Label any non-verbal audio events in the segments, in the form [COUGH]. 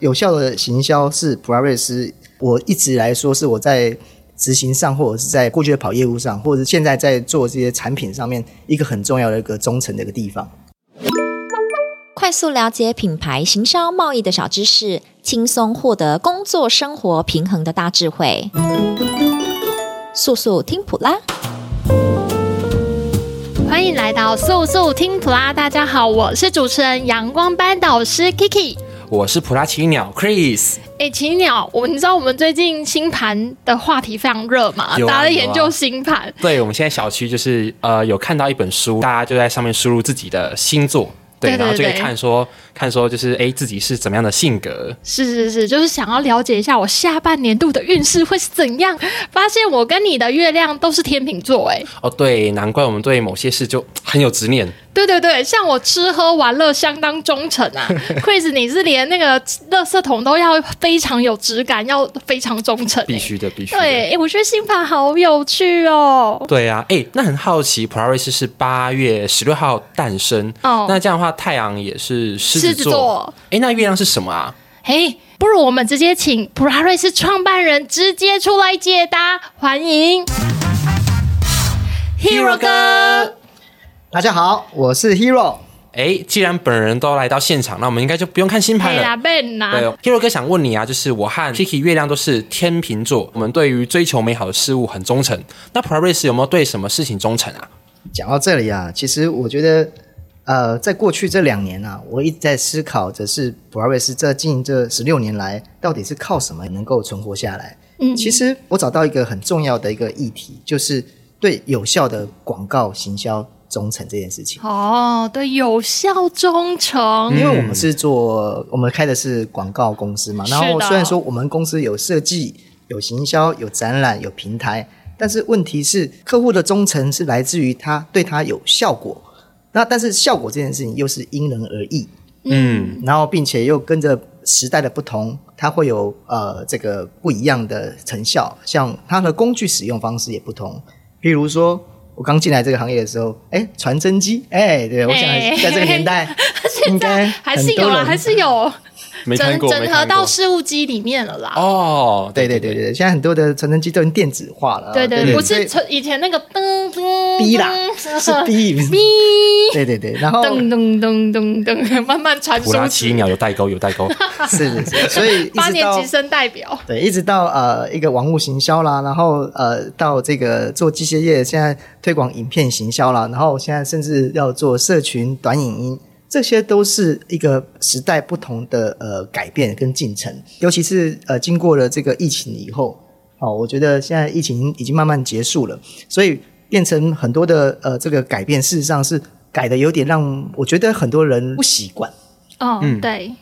有效的行销是普拉瑞斯，我一直来说是我在执行上，或者是在过去的跑业务上，或者是现在在做这些产品上面一个很重要的一个忠诚的一个地方。快速了解品牌行销贸易的小知识，轻松获得工作生活平衡的大智慧。速速听普拉，欢迎来到速速听普拉。大家好，我是主持人阳光班导师 Kiki。我是普拉奇鸟 Chris，哎，奇鸟，我你知道我们最近星盘的话题非常热嘛？啊、大家在研究星盘。对，我们现在小区就是呃有看到一本书，大家就在上面输入自己的星座。对，然后就可以看说，看说就是哎，自己是怎么样的性格？是是是，就是想要了解一下我下半年度的运势会是怎样。发现我跟你的月亮都是天秤座，哎，哦，对，难怪我们对某些事就很有执念。对对对，像我吃喝玩乐相当忠诚啊，[LAUGHS] Chris，你是连那个垃圾桶都要非常有质感，要非常忠诚，必须的，必须的。对，哎，我觉得新盘好有趣哦。对啊，哎，那很好奇，普拉瑞斯是八月十六号诞生，哦，那这样的话，太阳也是狮子座，哎，那月亮是什么啊？哎，不如我们直接请普拉瑞斯创办人直接出来解答，欢迎 Hero 哥。大家好，我是 Hero。哎，既然本人都来到现场，那我们应该就不用看星盘了。对，Hero 哥想问你啊，就是我和 Kiki 月亮都是天秤座，我们对于追求美好的事物很忠诚。那普拉瑞斯有没有对什么事情忠诚啊？讲到这里啊，其实我觉得，呃，在过去这两年啊，我一直在思考的是普拉瑞斯这近这十六年来，到底是靠什么能够存活下来？嗯，其实我找到一个很重要的一个议题，就是对有效的广告行销。忠诚这件事情哦，对，有效忠诚，因为我们是做，我们开的是广告公司嘛。然后虽然说我们公司有设计、有行销、有展览、有平台，但是问题是客户的忠诚是来自于他对他有效果。那但是效果这件事情又是因人而异，嗯，然后并且又跟着时代的不同，它会有呃这个不一样的成效，像它的工具使用方式也不同，譬如说。我刚进来这个行业的时候，哎，传真机，哎，对，我想在这个年代，[LAUGHS] 应该还是有啊，还是有。整整合到事务机里面了啦。哦，对对对对，现在很多的传真机都已经电子化了。对对，不是以前那个噔噔哔啦，是哔 [LAUGHS] 哔。对对对，然后噔噔噔噔噔，慢慢传输。普拉奇鸟有代沟，有代沟。[LAUGHS] 是是是，所以 [LAUGHS] 八年级生代表。对，一直到呃一个网络行销啦，然后呃到这个做机械业，现在推广影片行销啦，然后现在甚至要做社群短影音。这些都是一个时代不同的呃改变跟进程，尤其是呃经过了这个疫情以后，哦，我觉得现在疫情已经慢慢结束了，所以变成很多的呃这个改变，事实上是改的有点让我觉得很多人不习惯。哦，嗯，对。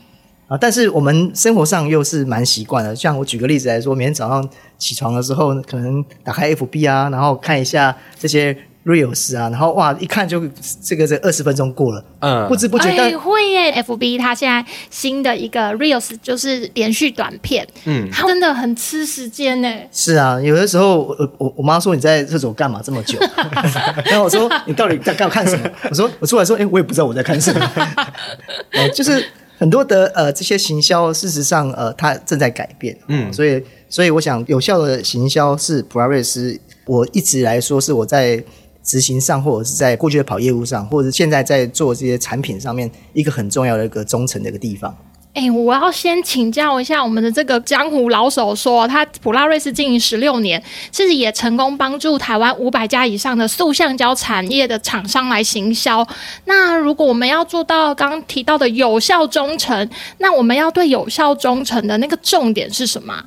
啊，但是我们生活上又是蛮习惯的，像我举个例子来说，每天早上起床的时候，可能打开 FB 啊，然后看一下这些。Reels 啊，然后哇，一看就这个这二十分钟过了，嗯，不知不觉的、欸、会耶。FB 它现在新的一个 Reels 就是连续短片，嗯，它真的很吃时间呢。是啊，有的时候我我我妈说，你在厕所干嘛这么久？[LAUGHS] 然后我说你到底在干看什么？我说我出来说，哎、欸，我也不知道我在看什么。[LAUGHS] 呃，就是很多的呃这些行销，事实上呃它正在改变，嗯，所以所以我想有效的行销是普拉瑞斯，我一直来说是我在。执行上，或者是在过去的跑业务上，或者是现在在做这些产品上面，一个很重要的一个忠诚的一个地方。哎、欸，我要先请教一下我们的这个江湖老手说，说他普拉瑞斯经营十六年，其实也成功帮助台湾五百家以上的塑橡胶产业的厂商来行销。那如果我们要做到刚刚提到的有效忠诚，那我们要对有效忠诚的那个重点是什么？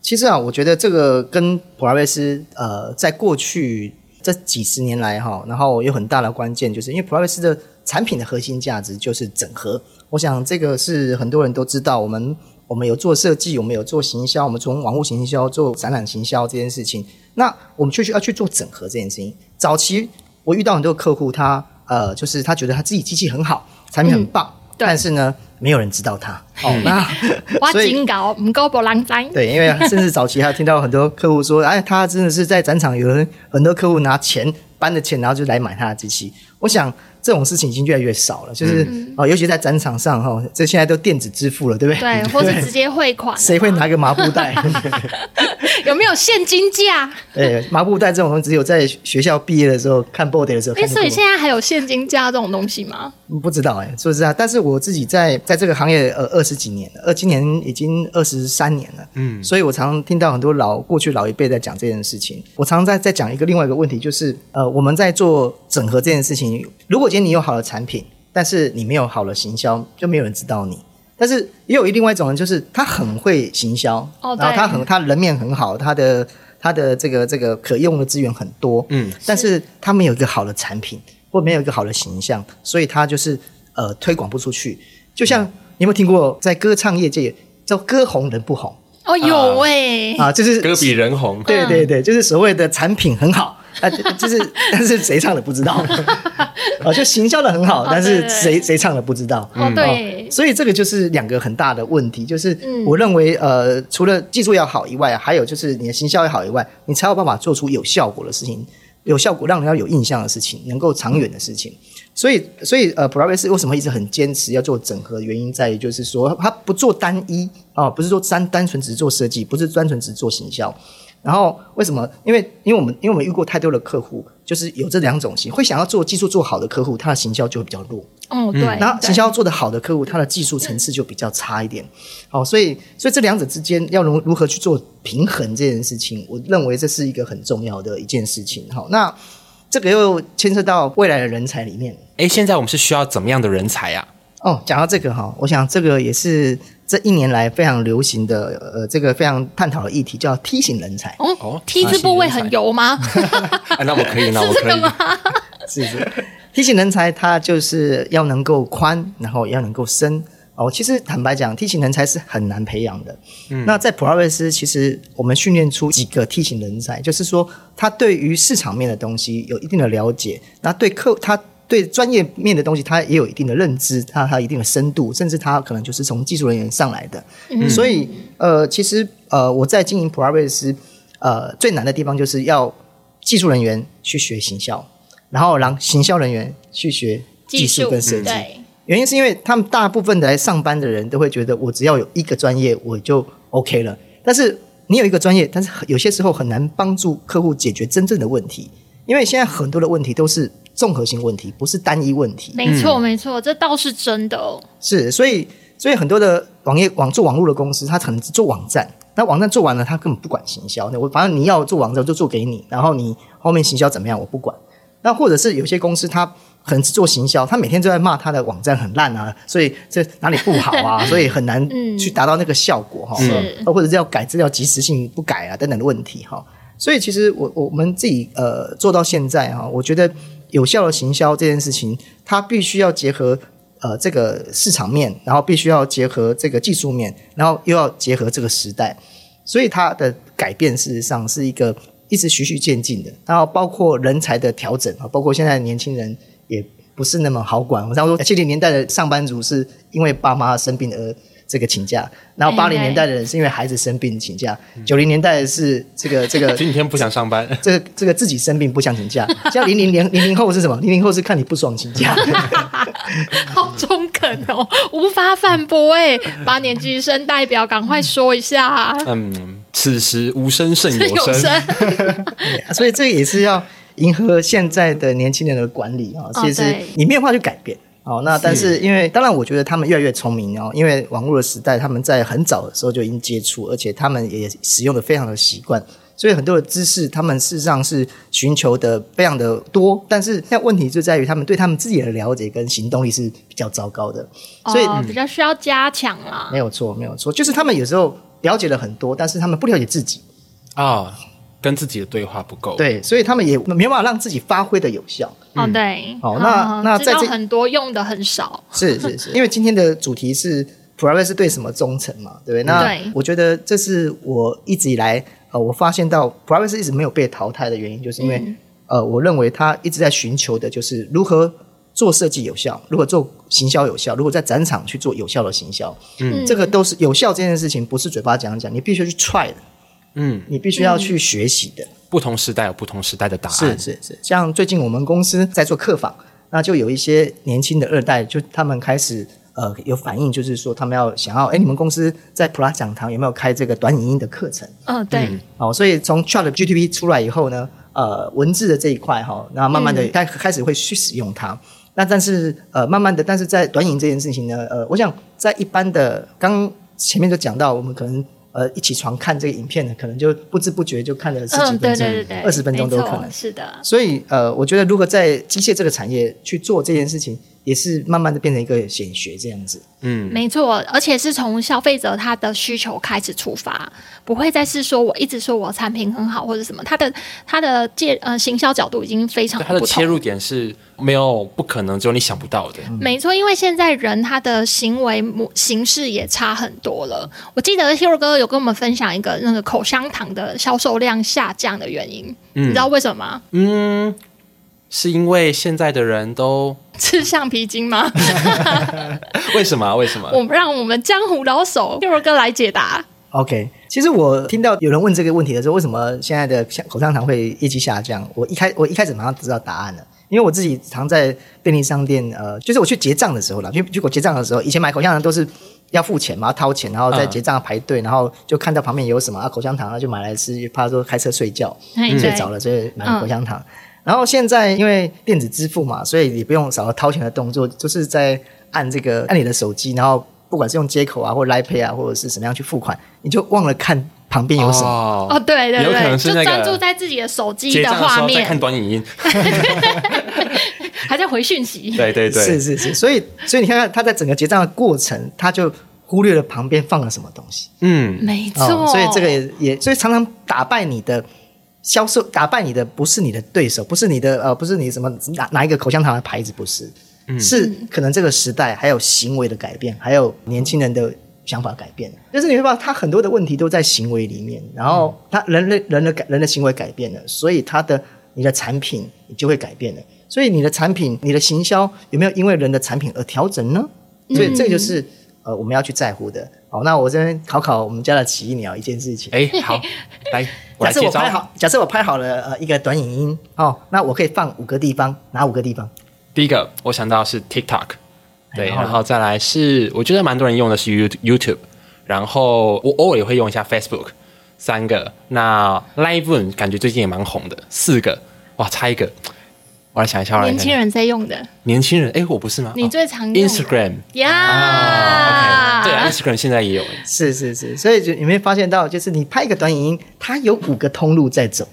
其实啊，我觉得这个跟普拉瑞斯呃，在过去。这几十年来哈，然后有很大的关键，就是因为普拉瑞斯的产品的核心价值就是整合。我想这个是很多人都知道。我们我们有做设计，我们有做行销，我们从网络行销做展览行销这件事情。那我们就需要去做整合这件事情。早期我遇到很多客户，他呃，就是他觉得他自己机器很好，产品很棒，嗯、但是呢，没有人知道他。哦，那挖金搞唔够不浪灾。对，因为甚至早期还听到很多客户说，哎，他真的是在展场有人很多客户拿钱搬的钱，然后就来买他的机器。我想。这种事情已经越来越少了，就是啊、嗯哦，尤其在展场上哈，这现在都电子支付了，对不对？对，或者直接汇款。谁会拿个麻布袋？[LAUGHS] 有没有现金价？哎，麻布袋这种东西，只有在学校毕业的时候看 body 的时候。哎，所以现在还有现金价这种东西吗？不知道哎，说实在，但是我自己在在这个行业呃二十几年了，呃，今年已经二十三年了，嗯，所以我常常听到很多老过去老一辈在讲这件事情。我常常在在讲一个另外一个问题，就是呃，我们在做整合这件事情，如果今天你有好的产品，但是你没有好的行销，就没有人知道你。但是也有另外一种人，就是他很会行销，哦，然后他很他人面很好，他的他的这个这个可用的资源很多，嗯，但是他没有一个好的产品，或没有一个好的形象，所以他就是呃推广不出去。就像你有没有听过，在歌唱业界叫歌红人不红？哦，有哎，啊，就是歌比人红，对对对，就是所谓的产品很好。[LAUGHS] 啊，就是，但是谁唱的不知道，啊，就行销的很好，但是谁谁唱的不知道，哦，对，所以这个就是两个很大的问题，就是我认为，呃，除了技术要好以外，还有就是你的行销要好以外，你才有办法做出有效果的事情，有效果让人家有印象的事情，能够长远的事情。所以，所以呃，普拉瑞斯为什么一直很坚持要做整合原因在于，就是说他不做单一啊，不是说单单纯只做设计，不是单纯只做行销。然后为什么？因为因为我们因为我们遇过太多的客户，就是有这两种型，会想要做技术做好的客户，他的行销就会比较弱。哦，对。然后行销做得好的客户，他的技术层次就比较差一点。好，所以所以这两者之间要如如何去做平衡这件事情，我认为这是一个很重要的一件事情。好，那这个又牵涉到未来的人才里面。哎，现在我们是需要怎么样的人才呀？哦，讲到这个哈，我想这个也是。这一年来非常流行的，呃，这个非常探讨的议题叫梯型人才。哦，T 字部位很油吗？那我可以，那我可以。是 [LAUGHS] 是，T 型人才他就是要能够宽，然后要能够深。哦，其实坦白讲，T 型人才是很难培养的。嗯，那在普拉瑞斯，其实我们训练出几个 T 型人才，就是说他对于市场面的东西有一定的了解，那对客他。对专业面的东西，他也有一定的认知，他他有一定的深度，甚至他可能就是从技术人员上来的。嗯、所以，呃，其实呃，我在经营普拉瑞斯，呃，最难的地方就是要技术人员去学行销，然后让行销人员去学技术跟设计。原因是因为他们大部分的来上班的人都会觉得，我只要有一个专业我就 OK 了。但是你有一个专业，但是有些时候很难帮助客户解决真正的问题，因为现在很多的问题都是。综合性问题不是单一问题，没错没错，这倒是真的哦。是，所以所以很多的网页网做网络的公司，他可能只做网站，那网站做完了，他根本不管行销。那我反正你要做网站，就做给你，然后你后面行销怎么样，我不管。那或者是有些公司，他可能只做行销，他每天都在骂他的网站很烂啊，所以这哪里不好啊，[LAUGHS] 所以很难去达到那个效果哈。是，或者是要改资料及时性不改啊等等的问题哈。所以其实我我们自己呃做到现在哈，我觉得。有效的行销这件事情，它必须要结合呃这个市场面，然后必须要结合这个技术面，然后又要结合这个时代，所以它的改变事实上是一个一直循序渐进的。然后包括人才的调整啊，包括现在年轻人也不是那么好管。我常说七零年代的上班族是因为爸妈生病而。这个请假，然后八零年代的人是因为孩子生病请假，九零年代的是这个 [LAUGHS] 这个今天不想上班，[LAUGHS] 这个这个自己生病不想请假。[LAUGHS] 像零零年零零后是什么？零零后是看你不爽请假。好中肯哦，无法反驳哎，八年级生代表赶快说一下。嗯，此时无声胜有声，所以这也是要迎合现在的年轻人的管理啊。其实你没有办法去改变。哦，那但是因为当然，我觉得他们越来越聪明哦，因为网络的时代，他们在很早的时候就已经接触，而且他们也使用的非常的习惯，所以很多的知识，他们事实上是寻求的非常的多。但是现在问题就在于，他们对他们自己的了解跟行动力是比较糟糕的，所以、哦、比较需要加强啦。没有错，没有错，就是他们有时候了解了很多，但是他们不了解自己啊。哦跟自己的对话不够，对，所以他们也没办法让自己发挥的有效。哦，对，哦，那那在这很多用的很少，是是是，因为今天的主题是普拉瑞斯对什么忠诚嘛，对不对？那我觉得这是我一直以来呃，我发现到普拉瑞斯一直没有被淘汰的原因，就是因为呃，我认为他一直在寻求的就是如何做设计有效，如何做行销有效，如果在展场去做有效的行销，嗯，这个都是有效这件事情，不是嘴巴讲讲，你必须去 try 的，嗯，你必须要去学习的。不同时代有不同时代的答案，是是是。像最近我们公司在做客访，那就有一些年轻的二代，就他们开始呃有反应，就是说他们要想要，哎，你们公司在普拉讲堂有没有开这个短影音的课程？嗯，对。哦，所以从 ChatGPT 出来以后呢，呃，文字的这一块哈，那慢慢的开开始会去使用它。嗯那但是呃，慢慢的，但是在短影这件事情呢，呃，我想在一般的，刚前面就讲到，我们可能呃一起床看这个影片呢，可能就不知不觉就看了十几分钟、二十分钟都可能。是的。所以呃，我觉得如果在机械这个产业去做这件事情。也是慢慢的变成一个显学这样子，嗯，没错，而且是从消费者他的需求开始出发，不会再是说我一直说我产品很好或者什么，他的他的介呃行销角度已经非常不，他的切入点是没有不可能，只有你想不到的，嗯、没错，因为现在人他的行为模形式也差很多了。我记得 Hero 哥有跟我们分享一个那个口香糖的销售量下降的原因，嗯、你知道为什么吗？嗯。是因为现在的人都 [LAUGHS] 吃橡皮筋吗？[LAUGHS] 为什么？为什么？我们让我们江湖老手 Hero 哥来解答。OK，其实我听到有人问这个问题的时候，为什么现在的口香糖会业绩下降？我一开我一开始马上知道答案了，因为我自己常在便利商店，呃，就是我去结账的时候啦，因为如果结账的时候，以前买口香糖都是要付钱嘛，要掏钱，然后在结账排队，嗯、然后就看到旁边有什么啊口香糖，然后就买来吃，怕说开车睡觉、嗯、睡着了，所以买了口香糖。嗯然后现在因为电子支付嘛，所以你不用少了掏钱的动作，就是在按这个按你的手机，然后不管是用接口啊，或者 Line Pay 啊，或者是什么样去付款，你就忘了看旁边有什么。哦，哦对对对，有可能是那个就专注在自己的手机的画面，看短影音，[LAUGHS] 还在回讯息。对对对，是是是，所以所以你看看他在整个结账的过程，他就忽略了旁边放了什么东西。嗯，没错。哦，所以这个也也，所以常常打败你的。销售打败你的不是你的对手，不是你的呃，不是你什么哪哪一个口香糖的牌子，不是，嗯、是可能这个时代还有行为的改变，还有年轻人的想法改变。就是你会发现，他很多的问题都在行为里面，然后他人类人的改人的行为改变了，所以他的你的产品就会改变了。所以你的产品，你的行销有没有因为人的产品而调整呢？所以这个就是呃我们要去在乎的。好，那我这边考考我们家的奇异鸟一件事情。哎，好，[LAUGHS] 来。假设我拍好，假设我拍好了呃一个短影音哦，那我可以放五个地方，哪五个地方？第一个我想到是 TikTok，对，然后再来是我觉得蛮多人用的是 YouTube，然后我偶尔也会用一下 Facebook，三个，那 Live 感觉最近也蛮红的，四个，哇，差一个。我来想一下，年轻人在用的。年轻人，哎，我不是吗？你最常用 Instagram 呀？对啊，Instagram 现在也有。是是是，所以就你会发现到，就是你拍一个短影音，它有五个通路在走。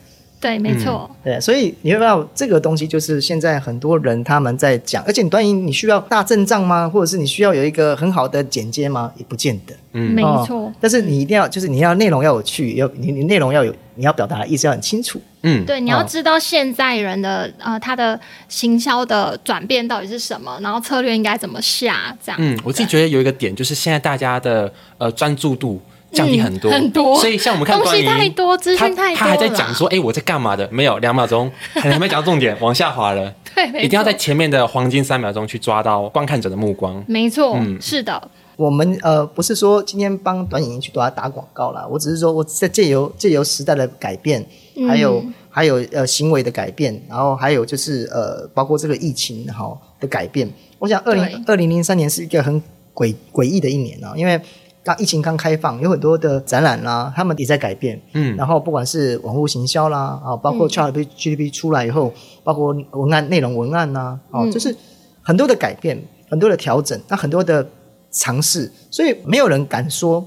对，没错。对，所以你会发现这个东西，就是现在很多人他们在讲，而且你短影你需要大阵仗吗？或者是你需要有一个很好的剪接吗？也不见得。嗯，没错。但是你一定要，就是你要内容要有趣，要你你内容要有，你要表达的意思要很清楚。嗯，对，你要知道现在人的呃，他的行销的转变到底是什么，然后策略应该怎么下，这样。嗯，我自己觉得有一个点就是现在大家的呃专注度降低很多，很多。所以像我们看东西太多，资讯太多，他还在讲说，哎，我在干嘛的？没有两秒钟，[LAUGHS] 还没讲到重点，往下滑了。对，一定要在前面的黄金三秒钟去抓到观看者的目光。没错，嗯，是的。我们呃不是说今天帮短影音去给他打广告啦，我只是说我在借由借由时代的改变，还有、嗯、还有呃行为的改变，然后还有就是呃包括这个疫情哈的改变。我想二零二零零三年是一个很诡诡异的一年啊，因为当疫情刚开放，有很多的展览啦，他们也在改变。嗯，然后不管是网络行销啦啊，包括 ChatGPT 出来以后，包括文案内容文案呐，哦、嗯，就是很多的改变，很多的调整，那很多的。尝试，所以没有人敢说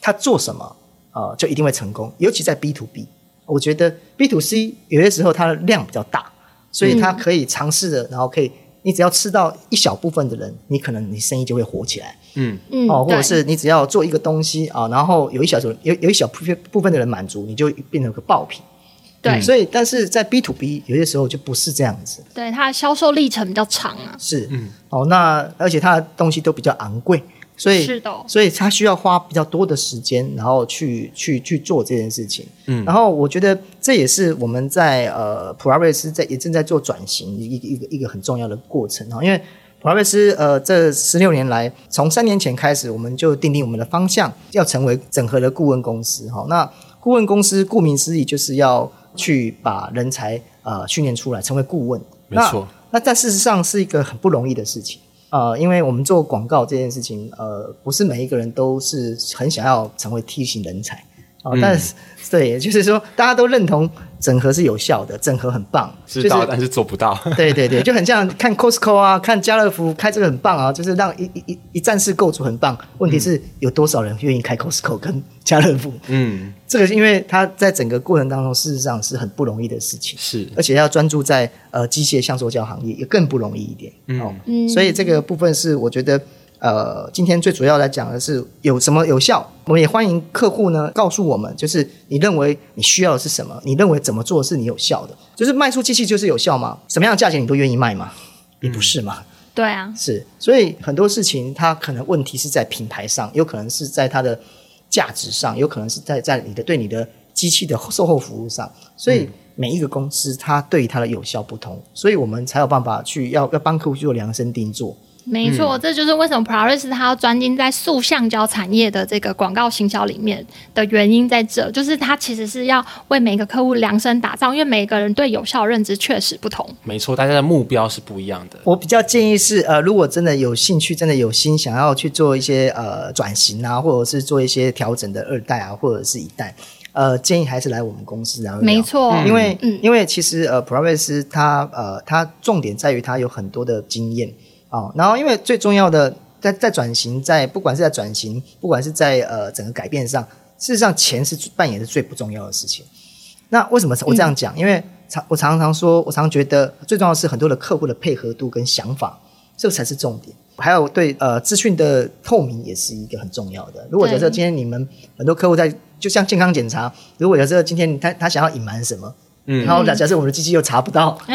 他做什么啊、呃、就一定会成功。尤其在 B to B，我觉得 B to C 有些时候它的量比较大，所以它可以尝试的，然后可以你只要吃到一小部分的人，你可能你生意就会火起来。嗯嗯，哦，或者是你只要做一个东西啊，然后有一小组有有一小部分部分的人满足，你就变成个爆品。对，所以但是在 B to B 有些时候就不是这样子。对，它的销售历程比较长啊。是，嗯，哦，那而且它的东西都比较昂贵，所以是的，所以它需要花比较多的时间，然后去去去做这件事情。嗯，然后我觉得这也是我们在呃普拉瑞斯在也正在做转型一个一个一个很重要的过程啊，因为普拉瑞斯呃这十六年来，从三年前开始，我们就定定我们的方向，要成为整合的顾问公司哈。那顾问公司顾名思义就是要去把人才呃训练出来，成为顾问。没错。那但事实上是一个很不容易的事情。呃，因为我们做广告这件事情，呃，不是每一个人都是很想要成为 T 型人才啊，呃嗯、但是。对，就是说，大家都认同整合是有效的，整合很棒，知道，就是，但是做不到。[LAUGHS] 对对对，就很像看 Costco 啊，看家乐福开这个很棒啊，就是让一一一一站式购组很棒。问题是有多少人愿意开 Costco 跟家乐福？嗯，[LAUGHS] 这个是因为它在整个过程当中，事实上是很不容易的事情，是，而且要专注在呃机械橡塑胶行业也更不容易一点。嗯，哦，所以这个部分是我觉得。呃，今天最主要来讲的是有什么有效，我们也欢迎客户呢告诉我们，就是你认为你需要的是什么，你认为怎么做是你有效的，就是卖出机器就是有效吗？什么样的价钱你都愿意卖吗？也不是嘛。对啊，是，所以很多事情它可能问题是在品牌上，有可能是在它的价值上，有可能是在在你的对你的机器的售后服务上，所以每一个公司它对它的有效不同，所以我们才有办法去要要帮客户去做量身定做。没错，这就是为什么普拉瑞斯他要专精在塑橡胶产业的这个广告行销里面的原因在这，就是它其实是要为每个客户量身打造，因为每个人对有效认知确实不同。没错，大家的目标是不一样的。我比较建议是，呃，如果真的有兴趣，真的有心想要去做一些呃转型啊，或者是做一些调整的二代啊，或者是一代，呃，建议还是来我们公司聊一聊。没错，因为、嗯、因为其实呃普拉瑞斯它呃它重点在于它有很多的经验。哦，然后因为最重要的在在转型，在不管是在转型，不管是在呃整个改变上，事实上钱是扮演的最不重要的事情。那为什么我这样讲？嗯、因为常我常常说，我常常觉得最重要的是很多的客户的配合度跟想法，这才是重点。还有对呃资讯的透明也是一个很重要的。如果假设今天你们很多客户在就像健康检查，如果假设今天他他想要隐瞒什么，嗯，然后假假设我们的机器又查不到。[LAUGHS]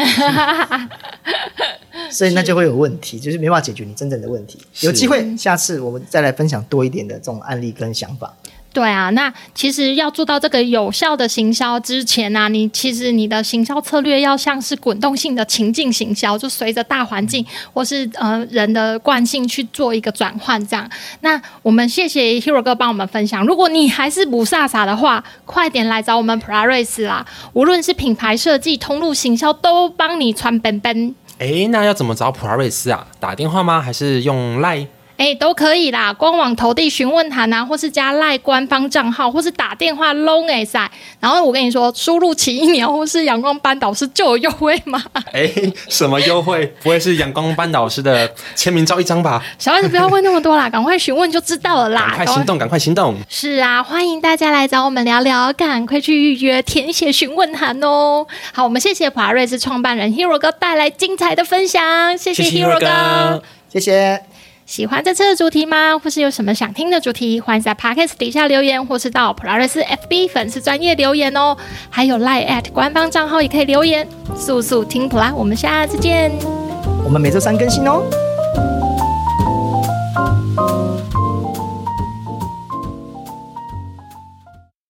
[LAUGHS] 所以那就会有问题，就是没办法解决你真正的问题。有机会，下次我们再来分享多一点的这种案例跟想法。对啊，那其实要做到这个有效的行销之前呢、啊，你其实你的行销策略要像是滚动性的情境行销，就随着大环境或是呃人的惯性去做一个转换。这样，那我们谢谢 Hero 哥帮我们分享。如果你还是不飒飒的话，快点来找我们普拉瑞斯啦！无论是品牌设计、通路行销，都帮你穿本本。哎，那要怎么找普拉瑞斯啊？打电话吗？还是用 Line？哎，都可以啦，官网投递询问函啊，或是加赖官方账号，或是打电话 long 哎塞。然后我跟你说，输入奇异鸟或是阳光班导师就有优惠吗？哎，什么优惠？[LAUGHS] 不会是阳光班导师的签名照一张吧？小孩子不要问那么多啦，[LAUGHS] 赶快询问就知道了啦。赶快行动，赶快行动。是啊，欢迎大家来找我们聊聊，赶快去预约填写询问函哦。好，我们谢谢普拉瑞斯创办人 Hero 哥带来精彩的分享，谢谢 Hero 哥，谢谢。喜欢这次的主题吗？或是有什么想听的主题？欢迎在 Podcast 底下留言，或是到普拉瑞斯 FB 粉丝专业留言哦。还有 Lie Ad 官方账号也可以留言。速速听普拉，我们下次见。我们每周三更新哦。